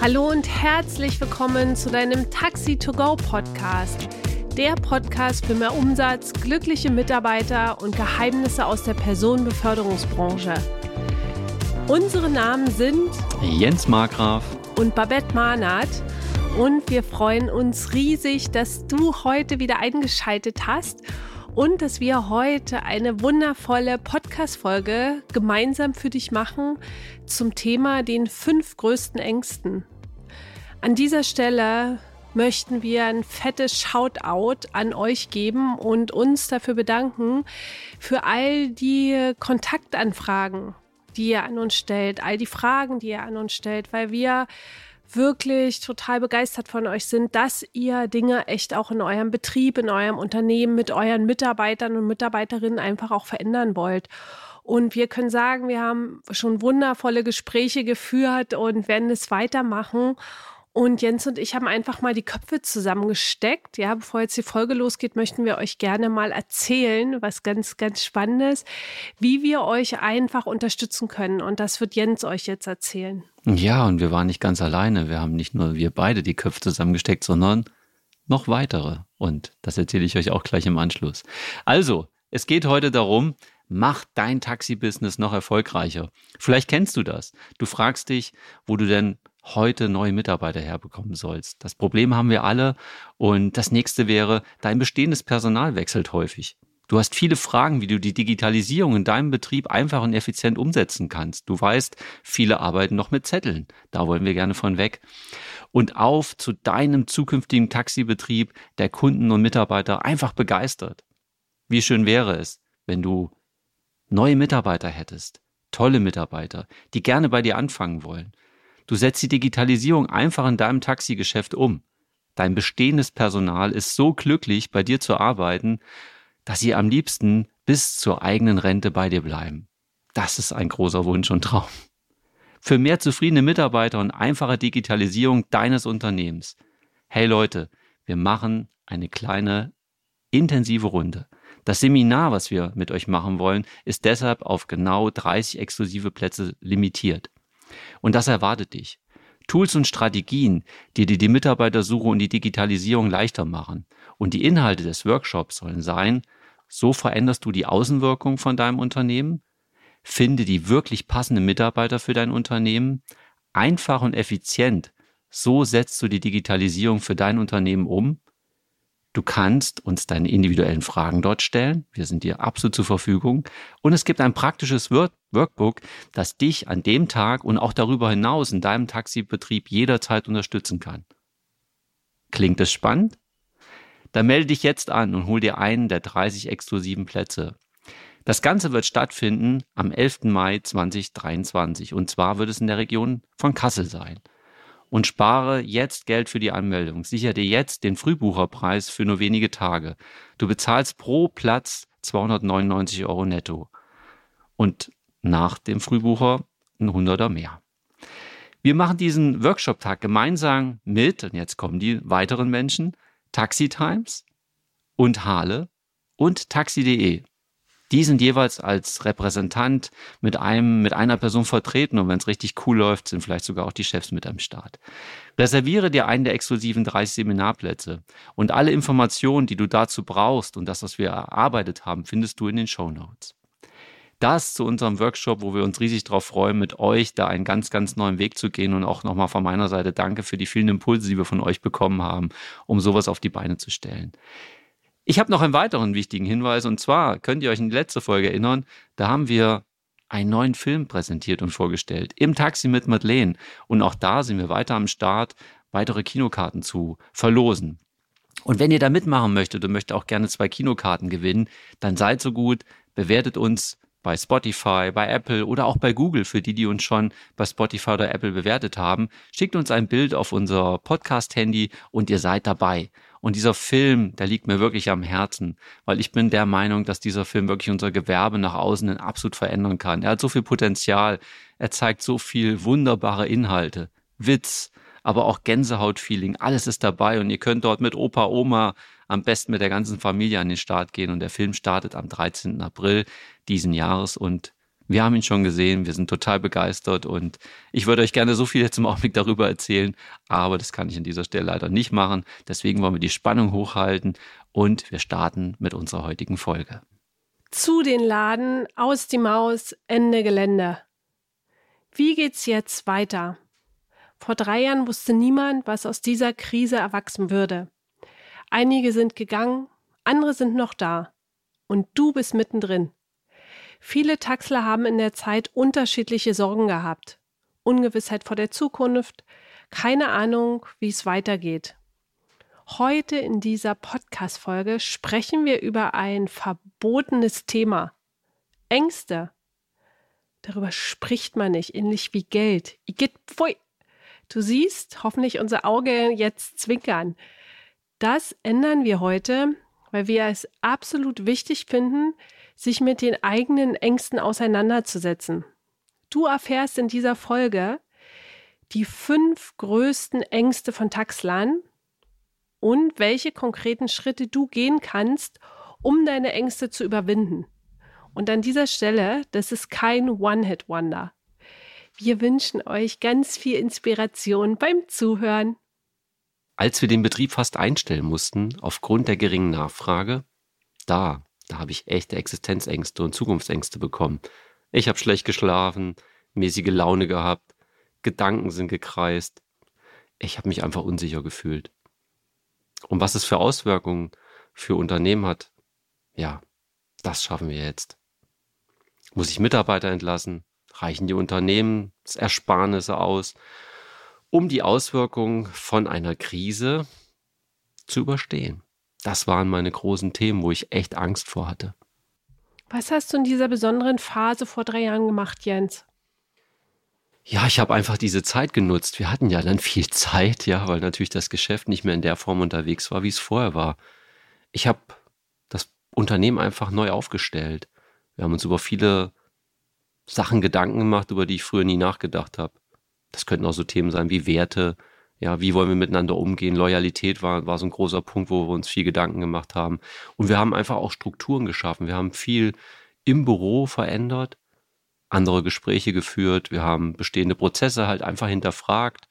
Hallo und herzlich willkommen zu deinem Taxi to Go Podcast. Der Podcast für mehr Umsatz, glückliche Mitarbeiter und Geheimnisse aus der Personenbeförderungsbranche. Unsere Namen sind Jens Markgraf und Babette Mahnert. Und wir freuen uns riesig, dass du heute wieder eingeschaltet hast und dass wir heute eine wundervolle Podcast-Folge gemeinsam für dich machen zum Thema den fünf größten Ängsten. An dieser Stelle möchten wir ein fettes Shoutout an euch geben und uns dafür bedanken für all die Kontaktanfragen, die ihr an uns stellt, all die Fragen, die ihr an uns stellt, weil wir wirklich total begeistert von euch sind, dass ihr Dinge echt auch in eurem Betrieb, in eurem Unternehmen mit euren Mitarbeitern und Mitarbeiterinnen einfach auch verändern wollt. Und wir können sagen, wir haben schon wundervolle Gespräche geführt und werden es weitermachen. Und Jens und ich haben einfach mal die Köpfe zusammengesteckt. Ja, bevor jetzt die Folge losgeht, möchten wir euch gerne mal erzählen, was ganz, ganz Spannendes, wie wir euch einfach unterstützen können. Und das wird Jens euch jetzt erzählen. Ja, und wir waren nicht ganz alleine. Wir haben nicht nur wir beide die Köpfe zusammengesteckt, sondern noch weitere. Und das erzähle ich euch auch gleich im Anschluss. Also, es geht heute darum, mach dein Taxi-Business noch erfolgreicher. Vielleicht kennst du das. Du fragst dich, wo du denn heute neue Mitarbeiter herbekommen sollst. Das Problem haben wir alle. Und das nächste wäre, dein bestehendes Personal wechselt häufig. Du hast viele Fragen, wie du die Digitalisierung in deinem Betrieb einfach und effizient umsetzen kannst. Du weißt, viele arbeiten noch mit Zetteln. Da wollen wir gerne von weg. Und auf zu deinem zukünftigen Taxibetrieb, der Kunden und Mitarbeiter einfach begeistert. Wie schön wäre es, wenn du neue Mitarbeiter hättest, tolle Mitarbeiter, die gerne bei dir anfangen wollen. Du setzt die Digitalisierung einfach in deinem Taxigeschäft um. Dein bestehendes Personal ist so glücklich, bei dir zu arbeiten, dass sie am liebsten bis zur eigenen Rente bei dir bleiben. Das ist ein großer Wunsch und Traum. Für mehr zufriedene Mitarbeiter und einfache Digitalisierung deines Unternehmens. Hey Leute, wir machen eine kleine intensive Runde. Das Seminar, was wir mit euch machen wollen, ist deshalb auf genau 30 exklusive Plätze limitiert. Und das erwartet dich. Tools und Strategien, die dir die Mitarbeitersuche und die Digitalisierung leichter machen. Und die Inhalte des Workshops sollen sein, so veränderst du die Außenwirkung von deinem Unternehmen, finde die wirklich passenden Mitarbeiter für dein Unternehmen, einfach und effizient. So setzt du die Digitalisierung für dein Unternehmen um Du kannst uns deine individuellen Fragen dort stellen. Wir sind dir absolut zur Verfügung. Und es gibt ein praktisches Workbook, das dich an dem Tag und auch darüber hinaus in deinem Taxibetrieb jederzeit unterstützen kann. Klingt es spannend? Dann melde dich jetzt an und hol dir einen der 30 exklusiven Plätze. Das Ganze wird stattfinden am 11. Mai 2023 und zwar wird es in der Region von Kassel sein und spare jetzt Geld für die Anmeldung. Sicher dir jetzt den Frühbucherpreis für nur wenige Tage. Du bezahlst pro Platz 299 Euro netto. Und nach dem Frühbucher ein Hunderter mehr. Wir machen diesen Workshop-Tag gemeinsam mit, und jetzt kommen die weiteren Menschen, Taxi Times und Hale und Taxi.de. Die sind jeweils als Repräsentant mit einem, mit einer Person vertreten und wenn es richtig cool läuft, sind vielleicht sogar auch die Chefs mit am Start. Reserviere dir einen der exklusiven 30 Seminarplätze und alle Informationen, die du dazu brauchst und das, was wir erarbeitet haben, findest du in den Show Notes. Das zu unserem Workshop, wo wir uns riesig darauf freuen, mit euch da einen ganz, ganz neuen Weg zu gehen und auch nochmal von meiner Seite danke für die vielen Impulse, die wir von euch bekommen haben, um sowas auf die Beine zu stellen. Ich habe noch einen weiteren wichtigen Hinweis und zwar könnt ihr euch in die letzte Folge erinnern, da haben wir einen neuen Film präsentiert und vorgestellt im Taxi mit Madeleine und auch da sind wir weiter am Start, weitere Kinokarten zu verlosen. Und wenn ihr da mitmachen möchtet und möchtet auch gerne zwei Kinokarten gewinnen, dann seid so gut, bewertet uns bei Spotify, bei Apple oder auch bei Google für die, die uns schon bei Spotify oder Apple bewertet haben. Schickt uns ein Bild auf unser Podcast-Handy und ihr seid dabei. Und dieser Film, der liegt mir wirklich am Herzen, weil ich bin der Meinung, dass dieser Film wirklich unser Gewerbe nach außen absolut verändern kann. Er hat so viel Potenzial, er zeigt so viel wunderbare Inhalte, Witz, aber auch Gänsehautfeeling, alles ist dabei und ihr könnt dort mit Opa, Oma, am besten mit der ganzen Familie an den Start gehen und der Film startet am 13. April diesen Jahres und Wir haben ihn schon gesehen, wir sind total begeistert und ich würde euch gerne so viel jetzt im Augenblick darüber erzählen, aber das kann ich an dieser Stelle leider nicht machen. Deswegen wollen wir die Spannung hochhalten und wir starten mit unserer heutigen Folge. Zu den Laden, aus die Maus, Ende Gelände. Wie geht's jetzt weiter? Vor drei Jahren wusste niemand, was aus dieser Krise erwachsen würde. Einige sind gegangen, andere sind noch da. Und du bist mittendrin. Viele Taxler haben in der Zeit unterschiedliche Sorgen gehabt. Ungewissheit vor der Zukunft, keine Ahnung, wie es weitergeht. Heute in dieser Podcast-Folge sprechen wir über ein verbotenes Thema. Ängste. Darüber spricht man nicht, ähnlich wie Geld. pfui. Du siehst hoffentlich unser Auge jetzt zwinkern. Das ändern wir heute, weil wir es absolut wichtig finden, sich mit den eigenen Ängsten auseinanderzusetzen. Du erfährst in dieser Folge die fünf größten Ängste von Taxlan und welche konkreten Schritte du gehen kannst, um deine Ängste zu überwinden. Und an dieser Stelle, das ist kein One-Hit-Wonder. Wir wünschen euch ganz viel Inspiration beim Zuhören. Als wir den Betrieb fast einstellen mussten, aufgrund der geringen Nachfrage, da da habe ich echte Existenzängste und Zukunftsängste bekommen. Ich habe schlecht geschlafen, mäßige Laune gehabt, Gedanken sind gekreist. Ich habe mich einfach unsicher gefühlt. Und was es für Auswirkungen für Unternehmen hat, ja, das schaffen wir jetzt. Muss ich Mitarbeiter entlassen? Reichen die Unternehmensersparnisse aus, um die Auswirkungen von einer Krise zu überstehen? Das waren meine großen Themen, wo ich echt Angst vor hatte. Was hast du in dieser besonderen Phase vor drei Jahren gemacht, Jens? Ja, ich habe einfach diese Zeit genutzt. Wir hatten ja dann viel Zeit, ja, weil natürlich das Geschäft nicht mehr in der Form unterwegs war, wie es vorher war. Ich habe das Unternehmen einfach neu aufgestellt. Wir haben uns über viele Sachen Gedanken gemacht, über die ich früher nie nachgedacht habe. Das könnten auch so Themen sein wie Werte, ja, wie wollen wir miteinander umgehen? Loyalität war, war so ein großer Punkt, wo wir uns viel Gedanken gemacht haben. Und wir haben einfach auch Strukturen geschaffen. Wir haben viel im Büro verändert, andere Gespräche geführt. Wir haben bestehende Prozesse halt einfach hinterfragt.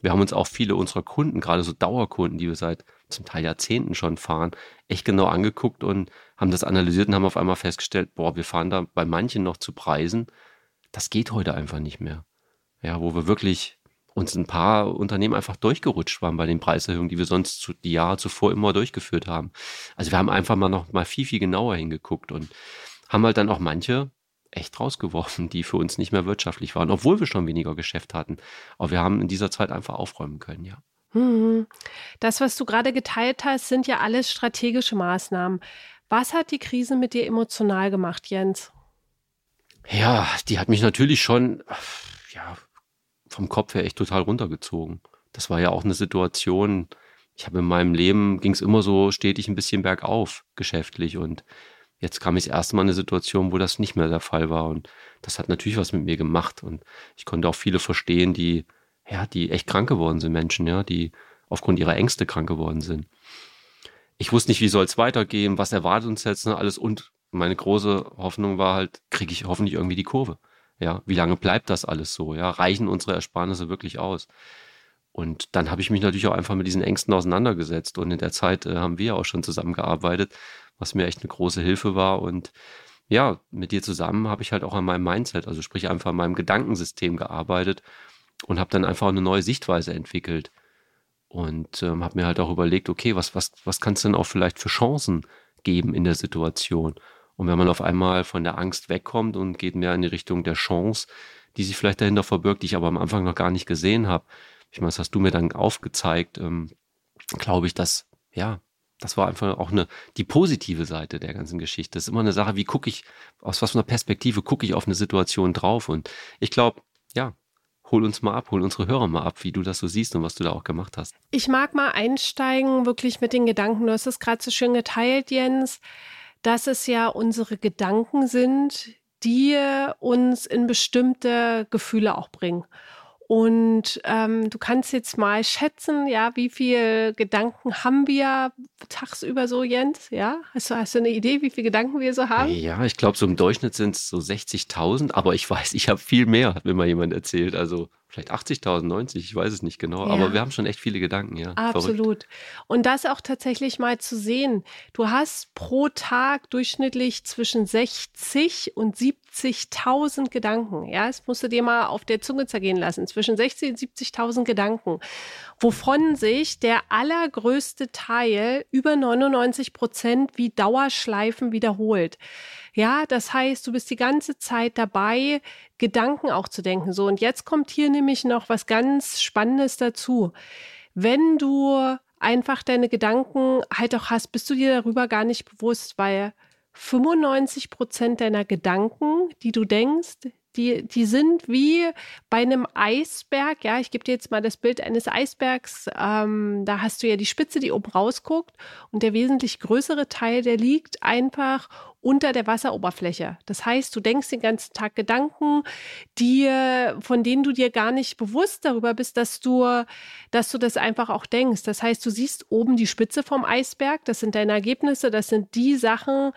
Wir haben uns auch viele unserer Kunden, gerade so Dauerkunden, die wir seit zum Teil Jahrzehnten schon fahren, echt genau angeguckt und haben das analysiert und haben auf einmal festgestellt, boah, wir fahren da bei manchen noch zu Preisen. Das geht heute einfach nicht mehr. Ja, wo wir wirklich uns ein paar Unternehmen einfach durchgerutscht waren bei den Preiserhöhungen, die wir sonst zu, die Jahre zuvor immer durchgeführt haben. Also wir haben einfach mal noch mal viel, viel genauer hingeguckt und haben halt dann auch manche echt rausgeworfen, die für uns nicht mehr wirtschaftlich waren, obwohl wir schon weniger Geschäft hatten. Aber wir haben in dieser Zeit einfach aufräumen können, ja. Mhm. Das, was du gerade geteilt hast, sind ja alles strategische Maßnahmen. Was hat die Krise mit dir emotional gemacht, Jens? Ja, die hat mich natürlich schon ja, vom Kopf her echt total runtergezogen. Das war ja auch eine Situation, ich habe in meinem Leben, ging es immer so stetig ein bisschen bergauf, geschäftlich. Und jetzt kam ich erst mal in eine Situation, wo das nicht mehr der Fall war. Und das hat natürlich was mit mir gemacht. Und ich konnte auch viele verstehen, die, ja, die echt krank geworden sind, Menschen, ja, die aufgrund ihrer Ängste krank geworden sind. Ich wusste nicht, wie soll es weitergehen, was erwartet uns jetzt noch alles. Und meine große Hoffnung war halt, kriege ich hoffentlich irgendwie die Kurve. Ja, wie lange bleibt das alles so? Ja, reichen unsere Ersparnisse wirklich aus? Und dann habe ich mich natürlich auch einfach mit diesen Ängsten auseinandergesetzt. Und in der Zeit äh, haben wir auch schon zusammengearbeitet, was mir echt eine große Hilfe war. Und ja, mit dir zusammen habe ich halt auch an meinem Mindset, also sprich einfach an meinem Gedankensystem gearbeitet und habe dann einfach eine neue Sichtweise entwickelt. Und ähm, habe mir halt auch überlegt, okay, was, was, was kann es denn auch vielleicht für Chancen geben in der Situation? Und wenn man auf einmal von der Angst wegkommt und geht mehr in die Richtung der Chance, die sich vielleicht dahinter verbirgt, die ich aber am Anfang noch gar nicht gesehen habe, ich meine, das hast du mir dann aufgezeigt, ähm, glaube ich, dass, ja, das war einfach auch eine, die positive Seite der ganzen Geschichte. Das ist immer eine Sache, wie gucke ich, aus was für einer Perspektive gucke ich auf eine Situation drauf. Und ich glaube, ja, hol uns mal ab, hol unsere Hörer mal ab, wie du das so siehst und was du da auch gemacht hast. Ich mag mal einsteigen, wirklich mit den Gedanken. Du hast es gerade so schön geteilt, Jens dass es ja unsere Gedanken sind, die uns in bestimmte Gefühle auch bringen. Und ähm, du kannst jetzt mal schätzen, ja, wie viele Gedanken haben wir tagsüber so, Jens? Ja, hast du, hast du eine Idee, wie viele Gedanken wir so haben? Ja, ich glaube, so im Durchschnitt sind es so 60.000, aber ich weiß, ich habe viel mehr, hat mir mal jemand erzählt. Also vielleicht 80.000, 90, ich weiß es nicht genau, ja. aber wir haben schon echt viele Gedanken, ja. Absolut. Verrückt. Und das auch tatsächlich mal zu sehen. Du hast pro Tag durchschnittlich zwischen 60 und 70.000 Gedanken. Ja, das musst du dir mal auf der Zunge zergehen lassen. Zwischen 60 und 70.000 Gedanken, wovon sich der allergrößte Teil über 99 Prozent wie Dauerschleifen wiederholt. Ja, das heißt, du bist die ganze Zeit dabei, Gedanken auch zu denken. So, und jetzt kommt hier nämlich noch was ganz Spannendes dazu. Wenn du einfach deine Gedanken halt auch hast, bist du dir darüber gar nicht bewusst, weil 95 Prozent deiner Gedanken, die du denkst, die, die sind wie bei einem Eisberg. Ja, ich gebe dir jetzt mal das Bild eines Eisbergs. Ähm, da hast du ja die Spitze, die oben rausguckt. Und der wesentlich größere Teil, der liegt einfach unter der Wasseroberfläche. Das heißt, du denkst den ganzen Tag Gedanken, die, von denen du dir gar nicht bewusst darüber bist, dass du, dass du das einfach auch denkst. Das heißt, du siehst oben die Spitze vom Eisberg. Das sind deine Ergebnisse. Das sind die Sachen,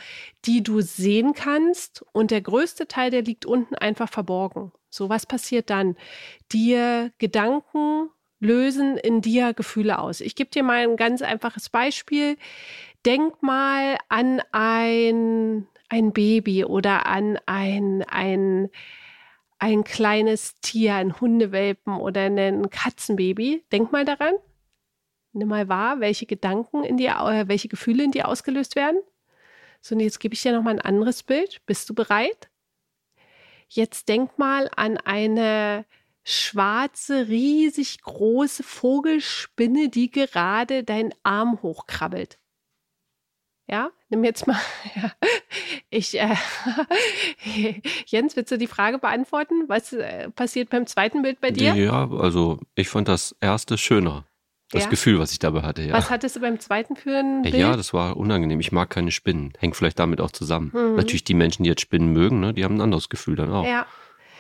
die du sehen kannst. Und der größte Teil, der liegt unten einfach verborgen. So, was passiert dann? Dir Gedanken lösen in dir Gefühle aus. Ich gebe dir mal ein ganz einfaches Beispiel denk mal an ein, ein Baby oder an ein, ein, ein kleines Tier, ein Hundewelpen oder ein Katzenbaby. Denk mal daran. Nimm mal wahr, welche Gedanken in dir, äh, welche Gefühle in dir ausgelöst werden. So, und jetzt gebe ich dir noch mal ein anderes Bild. Bist du bereit? Jetzt denk mal an eine schwarze, riesig große Vogelspinne, die gerade deinen Arm hochkrabbelt. Ja, nimm jetzt mal. Ja. Ich, äh, Jens, willst du die Frage beantworten? Was äh, passiert beim zweiten Bild bei dir? Ja, also ich fand das erste schöner. Das ja? Gefühl, was ich dabei hatte, ja. Was hattest du beim zweiten für ein Bild? Ja, das war unangenehm. Ich mag keine Spinnen. Hängt vielleicht damit auch zusammen. Mhm. Natürlich die Menschen, die jetzt Spinnen mögen, ne, die haben ein anderes Gefühl dann auch. Ja.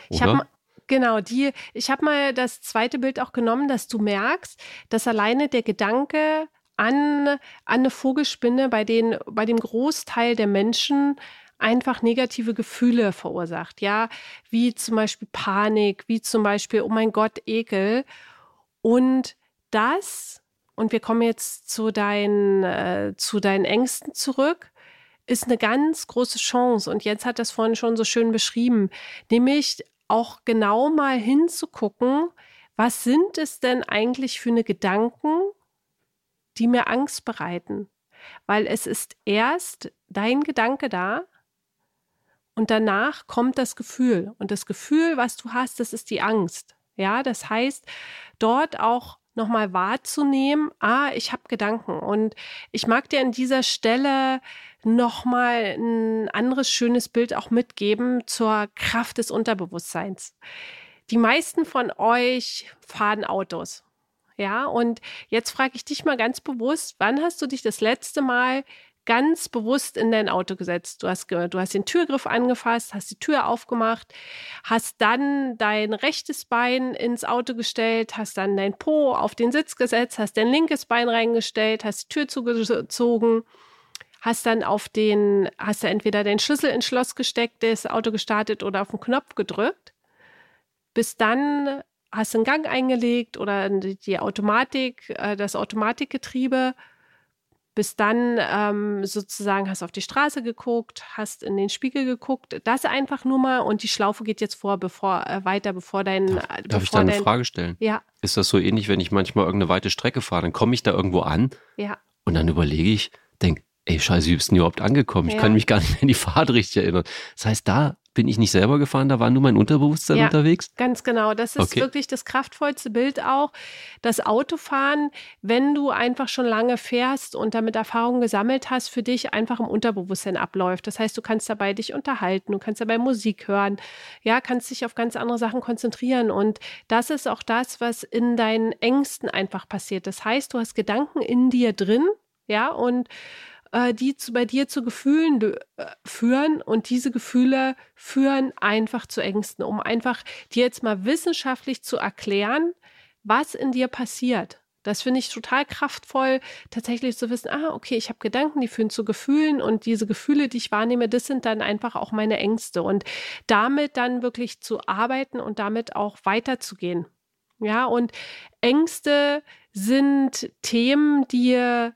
Ich habe Genau, die, ich habe mal das zweite Bild auch genommen, dass du merkst, dass alleine der Gedanke an, an eine Vogelspinne bei, den, bei dem Großteil der Menschen einfach negative Gefühle verursacht, ja, wie zum Beispiel Panik, wie zum Beispiel, oh mein Gott, Ekel. Und das, und wir kommen jetzt zu deinen, äh, zu deinen Ängsten zurück, ist eine ganz große Chance. Und jetzt hat das vorhin schon so schön beschrieben, nämlich auch genau mal hinzugucken, was sind es denn eigentlich für eine Gedanken, die mir Angst bereiten. Weil es ist erst dein Gedanke da und danach kommt das Gefühl. Und das Gefühl, was du hast, das ist die Angst. Ja, das heißt, dort auch nochmal wahrzunehmen, ah, ich habe Gedanken. Und ich mag dir an dieser Stelle nochmal ein anderes schönes Bild auch mitgeben zur Kraft des Unterbewusstseins. Die meisten von euch fahren Autos. Ja, und jetzt frage ich dich mal ganz bewusst, wann hast du dich das letzte Mal ganz bewusst in dein Auto gesetzt. Du hast, du hast den Türgriff angefasst, hast die Tür aufgemacht, hast dann dein rechtes Bein ins Auto gestellt, hast dann dein Po auf den Sitz gesetzt, hast dein linkes Bein reingestellt, hast die Tür zugezogen, hast dann auf den, hast du entweder den Schlüssel ins Schloss gesteckt, das Auto gestartet oder auf den Knopf gedrückt. Bis dann hast du einen Gang eingelegt oder die Automatik, äh, das Automatikgetriebe. Bis dann ähm, sozusagen hast du auf die Straße geguckt, hast in den Spiegel geguckt. Das einfach nur mal und die Schlaufe geht jetzt vor, bevor äh, weiter, bevor dein. Darf, bevor ich da eine dein, Frage stellen? Ja. Ist das so ähnlich, wenn ich manchmal irgendeine weite Strecke fahre? Dann komme ich da irgendwo an ja. und dann überlege ich, denke, ey, scheiße, wie bist du denn überhaupt angekommen? Ich ja. kann mich gar nicht mehr in die Fahrt richtig erinnern. Das heißt, da bin ich nicht selber gefahren, da war nur mein Unterbewusstsein ja, unterwegs? Ganz genau. Das ist okay. wirklich das kraftvollste Bild auch. Das Autofahren, wenn du einfach schon lange fährst und damit Erfahrungen gesammelt hast, für dich einfach im Unterbewusstsein abläuft. Das heißt, du kannst dabei dich unterhalten, du kannst dabei Musik hören, ja, kannst dich auf ganz andere Sachen konzentrieren. Und das ist auch das, was in deinen Ängsten einfach passiert. Das heißt, du hast Gedanken in dir drin, ja, und äh, die zu, bei dir zu Gefühlen äh, führen und diese Gefühle führen einfach zu Ängsten, um einfach dir jetzt mal wissenschaftlich zu erklären, was in dir passiert. Das finde ich total kraftvoll, tatsächlich zu wissen, ah, okay, ich habe Gedanken, die führen zu Gefühlen und diese Gefühle, die ich wahrnehme, das sind dann einfach auch meine Ängste und damit dann wirklich zu arbeiten und damit auch weiterzugehen. Ja, und Ängste sind Themen, die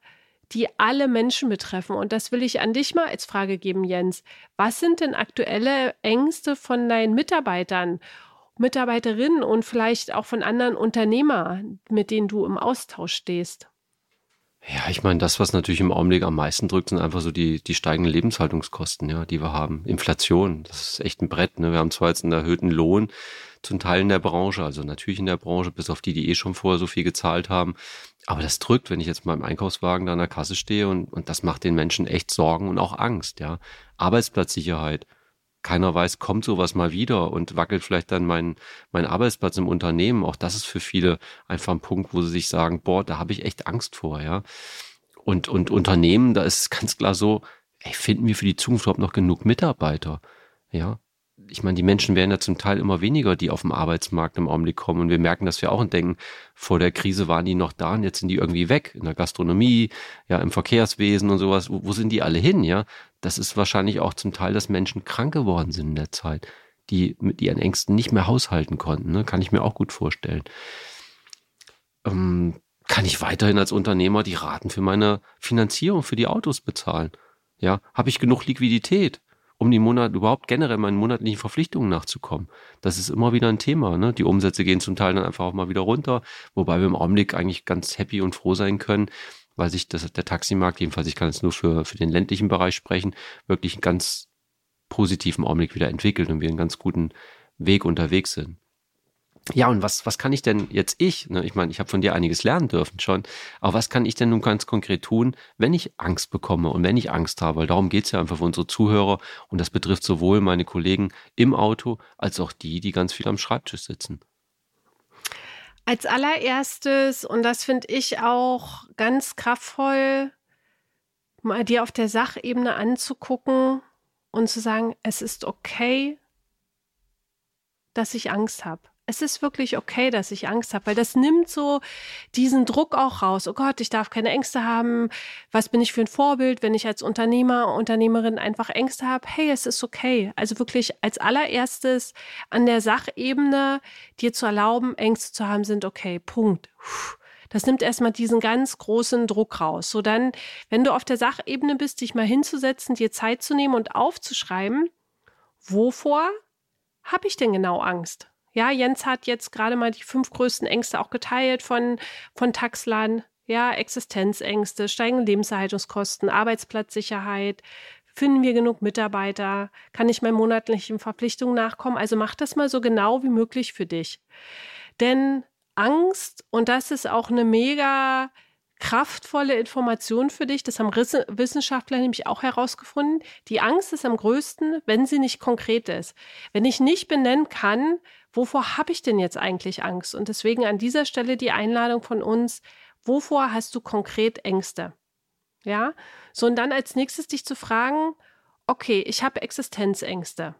die alle Menschen betreffen. Und das will ich an dich mal als Frage geben, Jens. Was sind denn aktuelle Ängste von deinen Mitarbeitern? Mitarbeiterinnen und vielleicht auch von anderen Unternehmern, mit denen du im Austausch stehst? Ja, ich meine, das, was natürlich im Augenblick am meisten drückt, sind einfach so die, die steigenden Lebenshaltungskosten, ja, die wir haben. Inflation, das ist echt ein Brett. Ne? Wir haben zwar jetzt einen erhöhten Lohn, zum Teil in der Branche, also natürlich in der Branche, bis auf die, die eh schon vorher so viel gezahlt haben. Aber das drückt, wenn ich jetzt mal im Einkaufswagen da an der Kasse stehe und, und das macht den Menschen echt Sorgen und auch Angst, ja. Arbeitsplatzsicherheit, keiner weiß, kommt sowas mal wieder und wackelt vielleicht dann mein, mein Arbeitsplatz im Unternehmen. Auch das ist für viele einfach ein Punkt, wo sie sich sagen, boah, da habe ich echt Angst vor, ja. Und, und Unternehmen, da ist ganz klar so, ey, finden wir für die Zukunft überhaupt noch genug Mitarbeiter? Ja, ich meine, die Menschen werden ja zum Teil immer weniger, die auf dem Arbeitsmarkt im Augenblick kommen. Und wir merken das ja auch und denken, vor der Krise waren die noch da und jetzt sind die irgendwie weg. In der Gastronomie, ja, im Verkehrswesen und sowas. Wo, wo sind die alle hin, ja? Das ist wahrscheinlich auch zum Teil, dass Menschen krank geworden sind in der Zeit, die mit ihren Ängsten nicht mehr haushalten konnten. Ne? Kann ich mir auch gut vorstellen. Ähm, kann ich weiterhin als Unternehmer die Raten für meine Finanzierung, für die Autos bezahlen? Ja, habe ich genug Liquidität? Um die Monat überhaupt generell meinen monatlichen Verpflichtungen nachzukommen. Das ist immer wieder ein Thema. Ne? Die Umsätze gehen zum Teil dann einfach auch mal wieder runter, wobei wir im Augenblick eigentlich ganz happy und froh sein können, weil sich das, der Taximarkt, jedenfalls ich kann jetzt nur für, für den ländlichen Bereich sprechen, wirklich einen ganz positiven Augenblick wieder entwickelt und wir einen ganz guten Weg unterwegs sind. Ja, und was, was kann ich denn jetzt ich, ne, ich meine, ich habe von dir einiges lernen dürfen schon, aber was kann ich denn nun ganz konkret tun, wenn ich Angst bekomme und wenn ich Angst habe, weil darum geht's ja einfach für unsere Zuhörer und das betrifft sowohl meine Kollegen im Auto als auch die, die ganz viel am Schreibtisch sitzen. Als allererstes, und das finde ich auch ganz kraftvoll, mal dir auf der Sachebene anzugucken und zu sagen, es ist okay, dass ich Angst habe es ist wirklich okay, dass ich Angst habe, weil das nimmt so diesen Druck auch raus. Oh Gott, ich darf keine Ängste haben. Was bin ich für ein Vorbild, wenn ich als Unternehmer, Unternehmerin einfach Ängste habe? Hey, es ist okay. Also wirklich als allererstes an der Sachebene dir zu erlauben, Ängste zu haben, sind okay. Punkt. Das nimmt erstmal diesen ganz großen Druck raus. So dann, wenn du auf der Sachebene bist, dich mal hinzusetzen, dir Zeit zu nehmen und aufzuschreiben, wovor habe ich denn genau Angst? Ja, Jens hat jetzt gerade mal die fünf größten Ängste auch geteilt von, von Taxlan. Ja, Existenzängste, steigende Lebenserhaltungskosten, Arbeitsplatzsicherheit. Finden wir genug Mitarbeiter? Kann ich meinen monatlichen Verpflichtungen nachkommen? Also mach das mal so genau wie möglich für dich. Denn Angst, und das ist auch eine mega kraftvolle Information für dich. Das haben Wissenschaftler nämlich auch herausgefunden. Die Angst ist am größten, wenn sie nicht konkret ist. Wenn ich nicht benennen kann, wovor habe ich denn jetzt eigentlich Angst? Und deswegen an dieser Stelle die Einladung von uns, wovor hast du konkret Ängste? Ja, so und dann als nächstes dich zu fragen, okay, ich habe Existenzängste.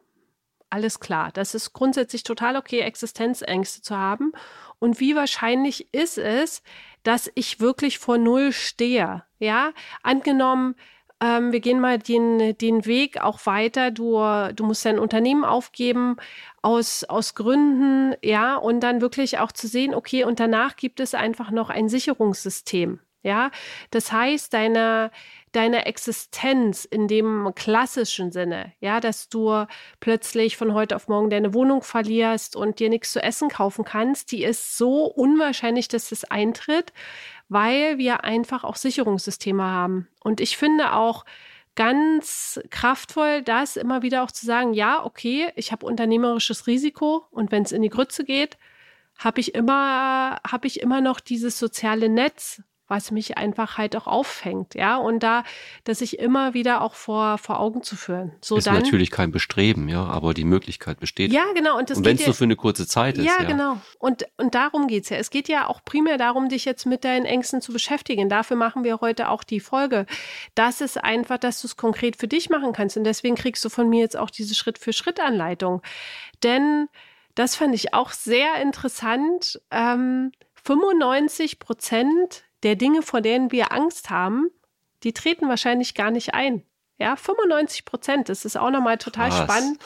Alles klar, das ist grundsätzlich total okay, Existenzängste zu haben. Und wie wahrscheinlich ist es, dass ich wirklich vor Null stehe? Ja, angenommen, ähm, wir gehen mal den, den Weg auch weiter. Du, du musst dein Unternehmen aufgeben aus, aus Gründen, ja, und dann wirklich auch zu sehen, okay, und danach gibt es einfach noch ein Sicherungssystem. Ja, das heißt, deine, deine Existenz in dem klassischen Sinne, ja, dass du plötzlich von heute auf morgen deine Wohnung verlierst und dir nichts zu essen kaufen kannst, die ist so unwahrscheinlich, dass das eintritt, weil wir einfach auch Sicherungssysteme haben. Und ich finde auch ganz kraftvoll, das immer wieder auch zu sagen, ja, okay, ich habe unternehmerisches Risiko und wenn es in die Grütze geht, habe ich immer, habe ich immer noch dieses soziale Netz was mich einfach halt auch auffängt, ja, und da, dass ich immer wieder auch vor, vor Augen zu führen. So ist dann, natürlich kein Bestreben, ja, aber die Möglichkeit besteht. Ja, genau. Und, und wenn es nur für eine kurze Zeit ist. Ja, ja. genau. Und, und darum geht's ja. Es geht ja auch primär darum, dich jetzt mit deinen Ängsten zu beschäftigen. Dafür machen wir heute auch die Folge. Das ist einfach, dass du es konkret für dich machen kannst. Und deswegen kriegst du von mir jetzt auch diese Schritt-für-Schritt-Anleitung. Denn das fand ich auch sehr interessant. Ähm, 95 Prozent der Dinge, vor denen wir Angst haben, die treten wahrscheinlich gar nicht ein. Ja, 95 Prozent. Das ist auch nochmal total Krass. spannend.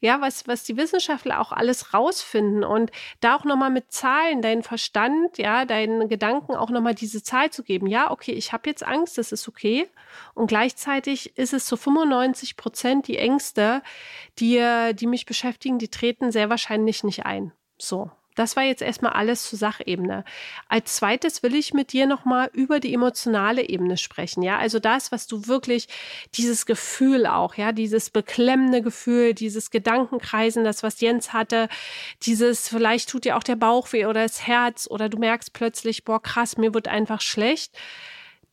Ja, was, was die Wissenschaftler auch alles rausfinden und da auch nochmal mit Zahlen deinen Verstand, ja, deinen Gedanken auch nochmal diese Zahl zu geben. Ja, okay, ich habe jetzt Angst, das ist okay. Und gleichzeitig ist es zu so 95 Prozent die Ängste, die, die mich beschäftigen, die treten sehr wahrscheinlich nicht ein. So. Das war jetzt erstmal alles zur Sachebene. Als zweites will ich mit dir nochmal über die emotionale Ebene sprechen. Ja, also das, was du wirklich, dieses Gefühl auch, ja, dieses beklemmende Gefühl, dieses Gedankenkreisen, das, was Jens hatte, dieses, vielleicht tut dir auch der Bauch weh oder das Herz oder du merkst plötzlich, boah, krass, mir wird einfach schlecht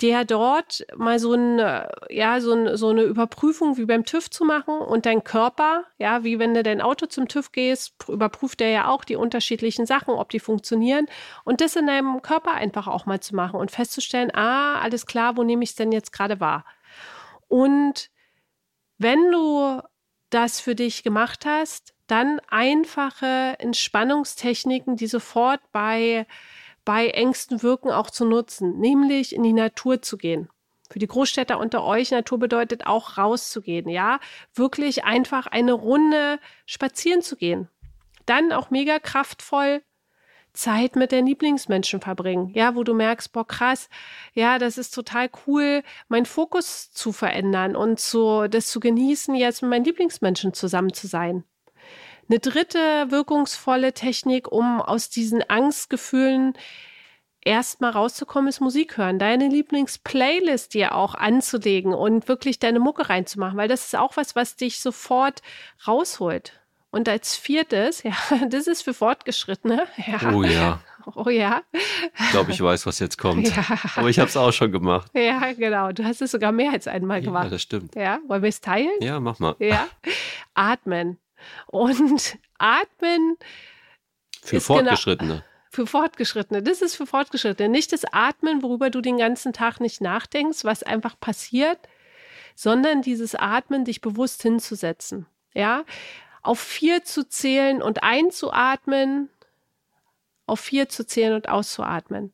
der dort mal so, ein, äh, ja, so, ein, so eine Überprüfung wie beim TÜV zu machen und dein Körper, ja, wie wenn du dein Auto zum TÜV gehst, überprüft er ja auch die unterschiedlichen Sachen, ob die funktionieren und das in deinem Körper einfach auch mal zu machen und festzustellen, ah, alles klar, wo nehme ich es denn jetzt gerade wahr? Und wenn du das für dich gemacht hast, dann einfache Entspannungstechniken, die sofort bei bei Ängsten wirken auch zu nutzen, nämlich in die Natur zu gehen. Für die Großstädter unter euch, Natur bedeutet auch rauszugehen, ja, wirklich einfach eine Runde spazieren zu gehen. Dann auch mega kraftvoll Zeit mit den Lieblingsmenschen verbringen, ja, wo du merkst, boah, krass, ja, das ist total cool, meinen Fokus zu verändern und so, das zu genießen, jetzt mit meinen Lieblingsmenschen zusammen zu sein. Eine dritte wirkungsvolle Technik, um aus diesen Angstgefühlen erstmal rauszukommen, ist Musik hören. Deine Lieblingsplaylist dir auch anzulegen und wirklich deine Mucke reinzumachen, weil das ist auch was, was dich sofort rausholt. Und als viertes, ja, das ist für Fortgeschrittene. Ja. Oh ja. Oh ja. Ich glaube, ich weiß, was jetzt kommt. Ja. Aber ich habe es auch schon gemacht. Ja, genau. Du hast es sogar mehr als einmal gemacht. Ja, das stimmt. Ja, wollen wir es teilen? Ja, mach mal. Ja. Atmen. Und Atmen. Für Fortgeschrittene. Genau, für Fortgeschrittene. Das ist für Fortgeschrittene. Nicht das Atmen, worüber du den ganzen Tag nicht nachdenkst, was einfach passiert, sondern dieses Atmen, dich bewusst hinzusetzen. Ja, auf vier zu zählen und einzuatmen, auf vier zu zählen und auszuatmen.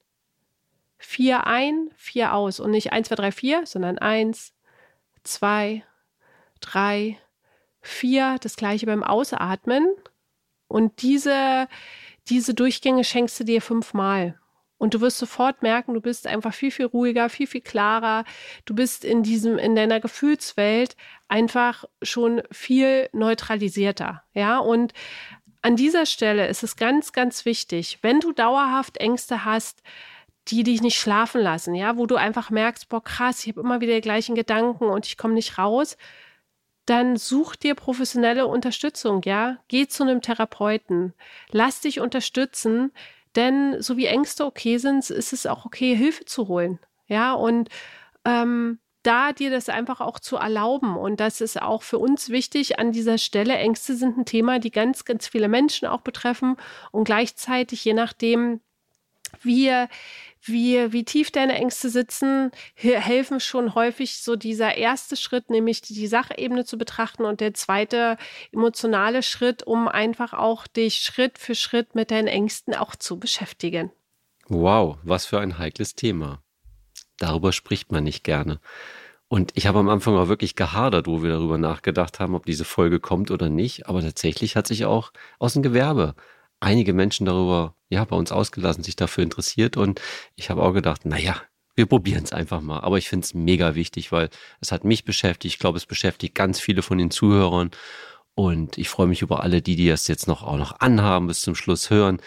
Vier ein, vier aus und nicht eins, zwei, drei, vier, sondern eins, zwei, drei, vier, das gleiche beim Ausatmen. Und diese, diese Durchgänge schenkst du dir fünfmal. Und du wirst sofort merken, du bist einfach viel, viel ruhiger, viel, viel klarer. Du bist in diesem, in deiner Gefühlswelt einfach schon viel neutralisierter. Ja, und an dieser Stelle ist es ganz, ganz wichtig, wenn du dauerhaft Ängste hast, die dich nicht schlafen lassen, ja, wo du einfach merkst, boah, krass, ich habe immer wieder die gleichen Gedanken und ich komme nicht raus, dann such dir professionelle Unterstützung, ja. Geh zu einem Therapeuten. Lass dich unterstützen, denn so wie Ängste okay sind, ist es auch okay, Hilfe zu holen. Ja, und ähm, da dir das einfach auch zu erlauben. Und das ist auch für uns wichtig an dieser Stelle. Ängste sind ein Thema, die ganz, ganz viele Menschen auch betreffen und gleichzeitig, je nachdem, wie, wie, wie tief deine Ängste sitzen, helfen schon häufig so dieser erste Schritt, nämlich die Sachebene zu betrachten und der zweite emotionale Schritt, um einfach auch dich Schritt für Schritt mit deinen Ängsten auch zu beschäftigen. Wow, was für ein heikles Thema. Darüber spricht man nicht gerne. Und ich habe am Anfang auch wirklich gehadert, wo wir darüber nachgedacht haben, ob diese Folge kommt oder nicht. Aber tatsächlich hat sich auch aus dem Gewerbe einige Menschen darüber, ja, bei uns ausgelassen, sich dafür interessiert. Und ich habe auch gedacht, naja, wir probieren es einfach mal. Aber ich finde es mega wichtig, weil es hat mich beschäftigt. Ich glaube, es beschäftigt ganz viele von den Zuhörern. Und ich freue mich über alle, die, die das jetzt noch auch noch anhaben, bis zum Schluss hören.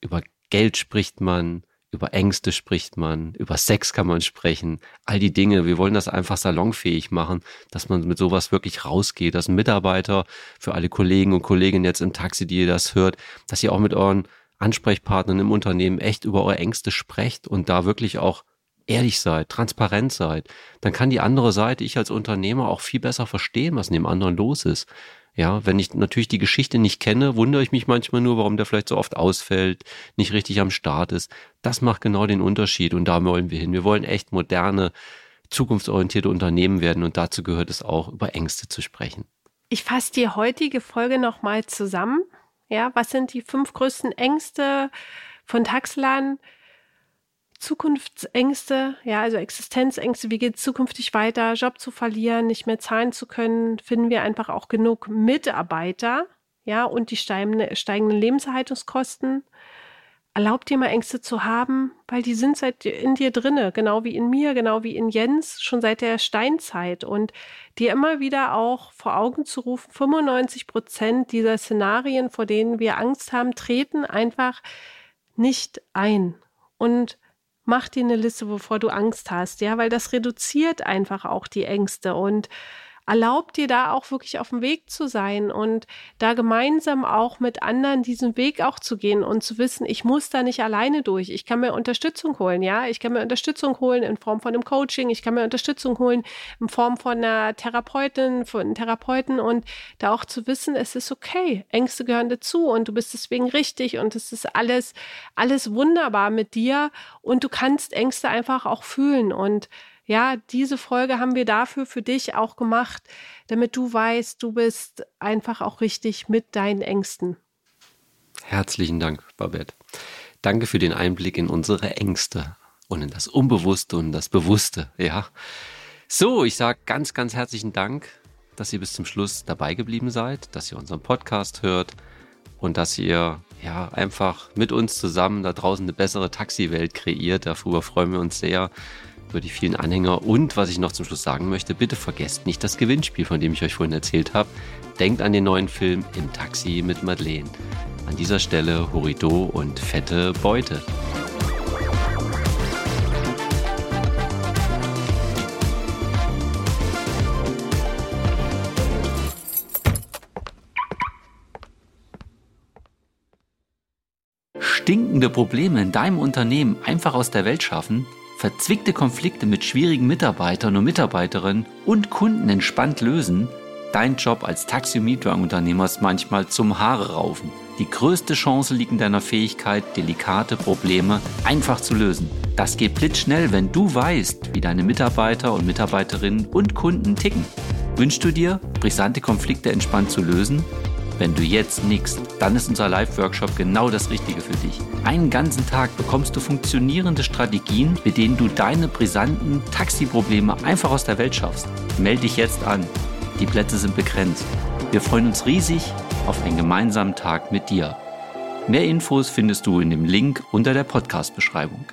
Über Geld spricht man, über Ängste spricht man, über Sex kann man sprechen, all die Dinge. Wir wollen das einfach salonfähig machen, dass man mit sowas wirklich rausgeht, dass ein Mitarbeiter für alle Kollegen und Kolleginnen jetzt im Taxi, die ihr das hört, dass ihr auch mit euren Ansprechpartnern im Unternehmen echt über eure Ängste sprecht und da wirklich auch ehrlich seid, transparent seid, dann kann die andere Seite, ich als Unternehmer, auch viel besser verstehen, was in dem anderen los ist. Ja, wenn ich natürlich die Geschichte nicht kenne, wundere ich mich manchmal nur, warum der vielleicht so oft ausfällt, nicht richtig am Start ist. Das macht genau den Unterschied und da wollen wir hin. Wir wollen echt moderne, zukunftsorientierte Unternehmen werden und dazu gehört es auch, über Ängste zu sprechen. Ich fasse die heutige Folge nochmal zusammen. Ja, was sind die fünf größten Ängste von Taxlan? Zukunftsängste, ja, also Existenzängste, wie geht es zukünftig weiter, Job zu verlieren, nicht mehr zahlen zu können, finden wir einfach auch genug Mitarbeiter, ja, und die steigenden, steigenden Lebenserhaltungskosten. Erlaubt dir mal Ängste zu haben, weil die sind seit in dir drinne, genau wie in mir, genau wie in Jens, schon seit der Steinzeit. Und dir immer wieder auch vor Augen zu rufen, 95 Prozent dieser Szenarien, vor denen wir Angst haben, treten einfach nicht ein. Und mach dir eine Liste, wovor du Angst hast, ja, weil das reduziert einfach auch die Ängste. Und erlaubt dir da auch wirklich auf dem Weg zu sein und da gemeinsam auch mit anderen diesen Weg auch zu gehen und zu wissen, ich muss da nicht alleine durch. Ich kann mir Unterstützung holen, ja. Ich kann mir Unterstützung holen in Form von einem Coaching. Ich kann mir Unterstützung holen in Form von einer Therapeutin, von einem Therapeuten und da auch zu wissen, es ist okay. Ängste gehören dazu und du bist deswegen richtig und es ist alles, alles wunderbar mit dir und du kannst Ängste einfach auch fühlen und ja, diese Folge haben wir dafür für dich auch gemacht, damit du weißt, du bist einfach auch richtig mit deinen Ängsten. Herzlichen Dank, Babette. Danke für den Einblick in unsere Ängste und in das Unbewusste und das Bewusste, ja. So, ich sage ganz, ganz herzlichen Dank, dass ihr bis zum Schluss dabei geblieben seid, dass ihr unseren Podcast hört und dass ihr ja einfach mit uns zusammen da draußen eine bessere Taxiwelt kreiert. Darüber freuen wir uns sehr über die vielen Anhänger. Und was ich noch zum Schluss sagen möchte, bitte vergesst nicht das Gewinnspiel, von dem ich euch vorhin erzählt habe. Denkt an den neuen Film Im Taxi mit Madeleine. An dieser Stelle Horido und fette Beute. Stinkende Probleme in deinem Unternehmen einfach aus der Welt schaffen? Verzwickte Konflikte mit schwierigen Mitarbeitern und Mitarbeiterinnen und Kunden entspannt lösen, dein Job als Taxi- und Mietwagenunternehmer ist manchmal zum Haare raufen. Die größte Chance liegt in deiner Fähigkeit, delikate Probleme einfach zu lösen. Das geht blitzschnell, wenn du weißt, wie deine Mitarbeiter und Mitarbeiterinnen und Kunden ticken. Wünschst du dir, brisante Konflikte entspannt zu lösen? Wenn du jetzt nickst, dann ist unser Live-Workshop genau das Richtige für dich. Einen ganzen Tag bekommst du funktionierende Strategien, mit denen du deine brisanten Taxi-Probleme einfach aus der Welt schaffst. Melde dich jetzt an. Die Plätze sind begrenzt. Wir freuen uns riesig auf einen gemeinsamen Tag mit dir. Mehr Infos findest du in dem Link unter der Podcast-Beschreibung.